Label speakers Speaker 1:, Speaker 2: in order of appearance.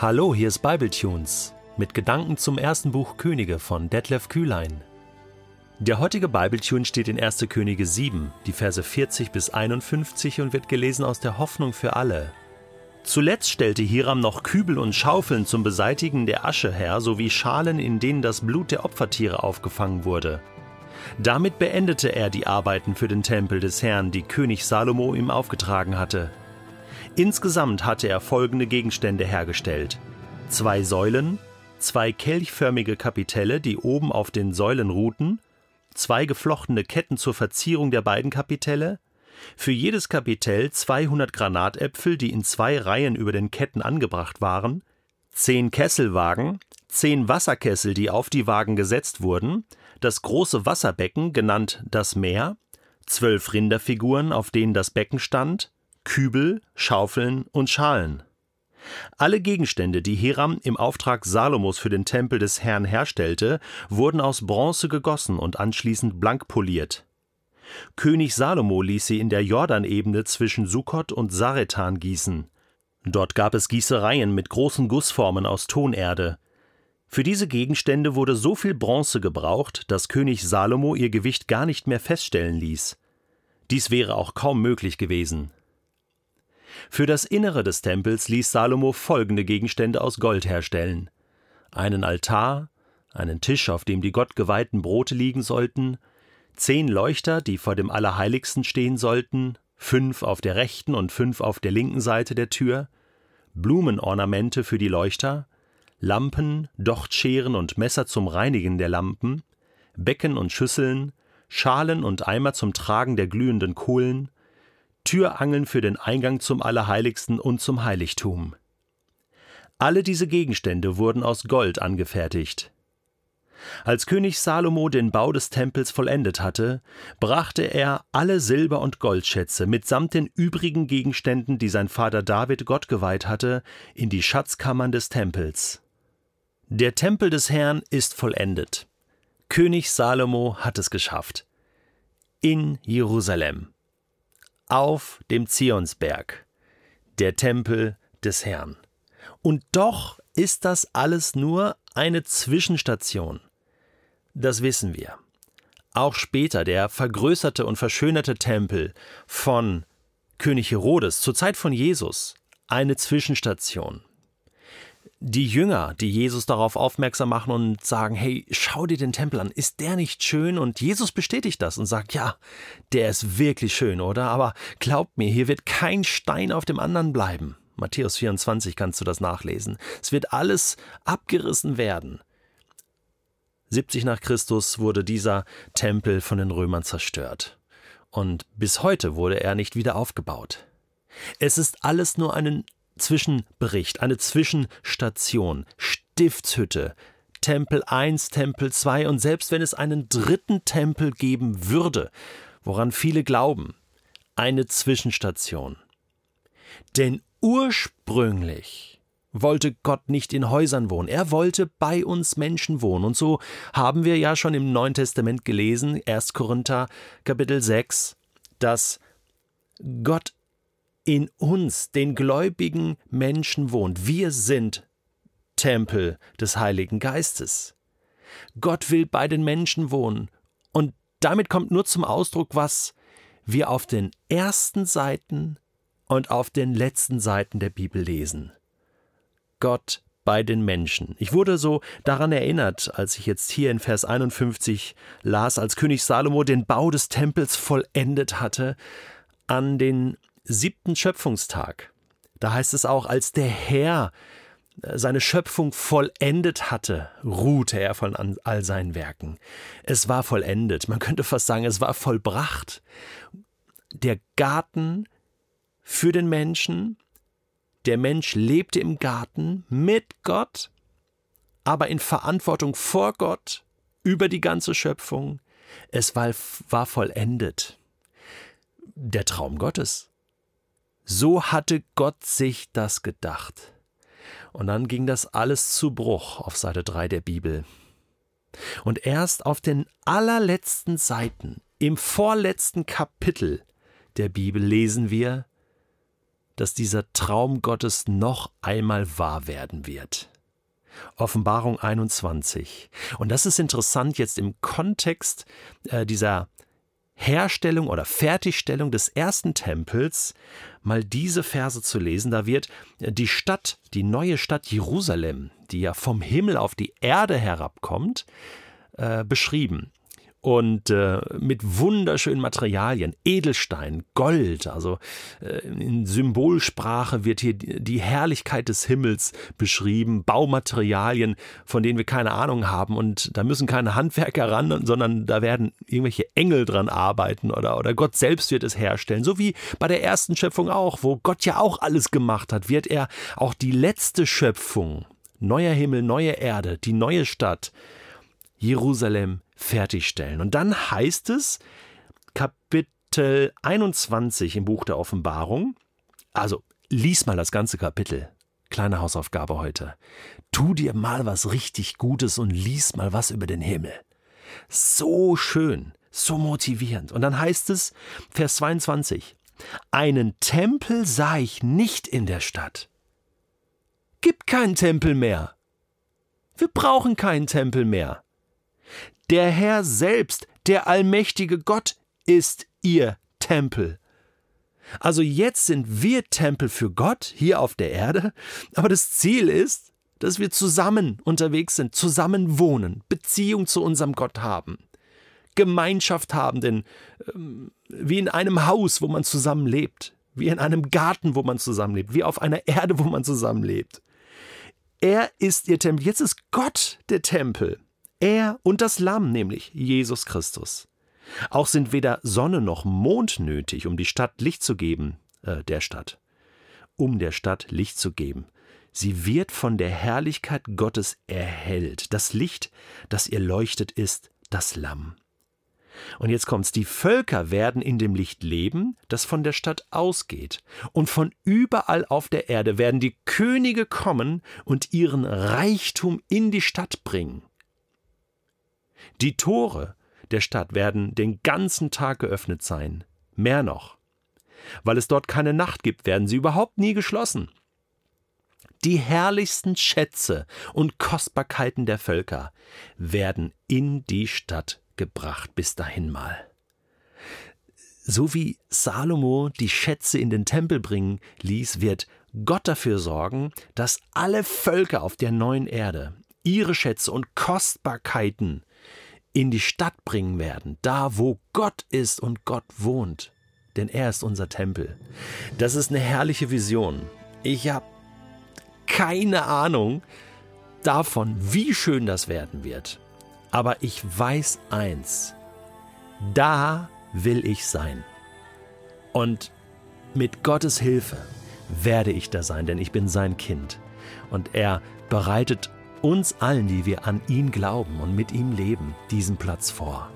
Speaker 1: Hallo, hier ist Bibletunes mit Gedanken zum ersten Buch Könige von Detlef Kühlein. Der heutige Bibletune steht in 1. Könige 7, die Verse 40 bis 51 und wird gelesen aus der Hoffnung für alle. Zuletzt stellte Hiram noch Kübel und Schaufeln zum Beseitigen der Asche her, sowie Schalen, in denen das Blut der Opfertiere aufgefangen wurde. Damit beendete er die Arbeiten für den Tempel des Herrn, die König Salomo ihm aufgetragen hatte. Insgesamt hatte er folgende Gegenstände hergestellt: zwei Säulen, zwei kelchförmige Kapitelle, die oben auf den Säulen ruhten, zwei geflochtene Ketten zur Verzierung der beiden Kapitelle, für jedes Kapitell 200 Granatäpfel, die in zwei Reihen über den Ketten angebracht waren, zehn Kesselwagen, zehn Wasserkessel, die auf die Wagen gesetzt wurden, das große Wasserbecken, genannt das Meer, zwölf Rinderfiguren, auf denen das Becken stand, Kübel, Schaufeln und Schalen. Alle Gegenstände, die Hiram im Auftrag Salomos für den Tempel des Herrn herstellte, wurden aus Bronze gegossen und anschließend blank poliert. König Salomo ließ sie in der Jordanebene zwischen Sukkot und Saretan gießen. Dort gab es Gießereien mit großen Gussformen aus Tonerde. Für diese Gegenstände wurde so viel Bronze gebraucht, dass König Salomo ihr Gewicht gar nicht mehr feststellen ließ. Dies wäre auch kaum möglich gewesen. Für das Innere des Tempels ließ Salomo folgende Gegenstände aus Gold herstellen: einen Altar, einen Tisch, auf dem die gottgeweihten Brote liegen sollten, zehn Leuchter, die vor dem Allerheiligsten stehen sollten, fünf auf der rechten und fünf auf der linken Seite der Tür, Blumenornamente für die Leuchter, Lampen, Dochtscheren und Messer zum Reinigen der Lampen, Becken und Schüsseln, Schalen und Eimer zum Tragen der glühenden Kohlen, Türangeln für den Eingang zum Allerheiligsten und zum Heiligtum. Alle diese Gegenstände wurden aus Gold angefertigt. Als König Salomo den Bau des Tempels vollendet hatte, brachte er alle Silber- und Goldschätze mitsamt den übrigen Gegenständen, die sein Vater David Gott geweiht hatte, in die Schatzkammern des Tempels. Der Tempel des Herrn ist vollendet. König Salomo hat es geschafft. In Jerusalem. Auf dem Zionsberg. Der Tempel des Herrn. Und doch ist das alles nur eine Zwischenstation. Das wissen wir. Auch später der vergrößerte und verschönerte Tempel von König Herodes zur Zeit von Jesus eine Zwischenstation die Jünger, die Jesus darauf aufmerksam machen und sagen, hey, schau dir den Tempel an, ist der nicht schön? Und Jesus bestätigt das und sagt, ja, der ist wirklich schön, oder? Aber glaubt mir, hier wird kein Stein auf dem anderen bleiben. Matthäus 24 kannst du das nachlesen. Es wird alles abgerissen werden. 70 nach Christus wurde dieser Tempel von den Römern zerstört. Und bis heute wurde er nicht wieder aufgebaut. Es ist alles nur eine Zwischenbericht, eine Zwischenstation, Stiftshütte, Tempel 1, Tempel 2 und selbst wenn es einen dritten Tempel geben würde, woran viele glauben, eine Zwischenstation. Denn ursprünglich wollte Gott nicht in Häusern wohnen, er wollte bei uns Menschen wohnen. Und so haben wir ja schon im Neuen Testament gelesen, 1 Korinther Kapitel 6, dass Gott in uns, den gläubigen Menschen wohnt. Wir sind Tempel des Heiligen Geistes. Gott will bei den Menschen wohnen. Und damit kommt nur zum Ausdruck, was wir auf den ersten Seiten und auf den letzten Seiten der Bibel lesen. Gott bei den Menschen. Ich wurde so daran erinnert, als ich jetzt hier in Vers 51 las, als König Salomo den Bau des Tempels vollendet hatte, an den siebten Schöpfungstag. Da heißt es auch, als der Herr äh, seine Schöpfung vollendet hatte, ruhte er von all seinen Werken. Es war vollendet, man könnte fast sagen, es war vollbracht. Der Garten für den Menschen, der Mensch lebte im Garten mit Gott, aber in Verantwortung vor Gott über die ganze Schöpfung. Es war, war vollendet. Der Traum Gottes. So hatte Gott sich das gedacht. Und dann ging das alles zu Bruch auf Seite 3 der Bibel. Und erst auf den allerletzten Seiten, im vorletzten Kapitel der Bibel lesen wir, dass dieser Traum Gottes noch einmal wahr werden wird. Offenbarung 21. Und das ist interessant jetzt im Kontext äh, dieser Herstellung oder Fertigstellung des ersten Tempels mal diese Verse zu lesen. Da wird die Stadt, die neue Stadt Jerusalem, die ja vom Himmel auf die Erde herabkommt, äh, beschrieben und äh, mit wunderschönen Materialien, Edelstein, Gold, also äh, in Symbolsprache wird hier die Herrlichkeit des Himmels beschrieben, Baumaterialien, von denen wir keine Ahnung haben. Und da müssen keine Handwerker ran, sondern da werden irgendwelche Engel dran arbeiten oder, oder Gott selbst wird es herstellen, so wie bei der ersten Schöpfung auch, wo Gott ja auch alles gemacht hat, wird er auch die letzte Schöpfung, neuer Himmel, neue Erde, die neue Stadt, Jerusalem fertigstellen. Und dann heißt es, Kapitel 21 im Buch der Offenbarung, also lies mal das ganze Kapitel. Kleine Hausaufgabe heute. Tu dir mal was richtig Gutes und lies mal was über den Himmel. So schön, so motivierend. Und dann heißt es, Vers 22, einen Tempel sah ich nicht in der Stadt. Gibt keinen Tempel mehr. Wir brauchen keinen Tempel mehr. Der Herr selbst, der allmächtige Gott, ist ihr Tempel. Also jetzt sind wir Tempel für Gott hier auf der Erde, aber das Ziel ist, dass wir zusammen unterwegs sind, zusammen wohnen, Beziehung zu unserem Gott haben, Gemeinschaft haben, denn ähm, wie in einem Haus, wo man zusammenlebt, wie in einem Garten, wo man zusammenlebt, wie auf einer Erde, wo man zusammenlebt. Er ist ihr Tempel. Jetzt ist Gott der Tempel. Er und das Lamm, nämlich Jesus Christus. Auch sind weder Sonne noch Mond nötig, um die Stadt Licht zu geben, äh, der Stadt, um der Stadt Licht zu geben. Sie wird von der Herrlichkeit Gottes erhellt. Das Licht, das ihr leuchtet, ist das Lamm. Und jetzt kommt's, die Völker werden in dem Licht leben, das von der Stadt ausgeht. Und von überall auf der Erde werden die Könige kommen und ihren Reichtum in die Stadt bringen. Die Tore der Stadt werden den ganzen Tag geöffnet sein. Mehr noch. Weil es dort keine Nacht gibt, werden sie überhaupt nie geschlossen. Die herrlichsten Schätze und Kostbarkeiten der Völker werden in die Stadt gebracht bis dahin mal. So wie Salomo die Schätze in den Tempel bringen ließ, wird Gott dafür sorgen, dass alle Völker auf der neuen Erde ihre Schätze und Kostbarkeiten in die Stadt bringen werden, da wo Gott ist und Gott wohnt. Denn er ist unser Tempel. Das ist eine herrliche Vision. Ich habe keine Ahnung davon, wie schön das werden wird. Aber ich weiß eins, da will ich sein. Und mit Gottes Hilfe werde ich da sein, denn ich bin sein Kind. Und er bereitet uns allen, die wir an ihn glauben und mit ihm leben, diesen Platz vor.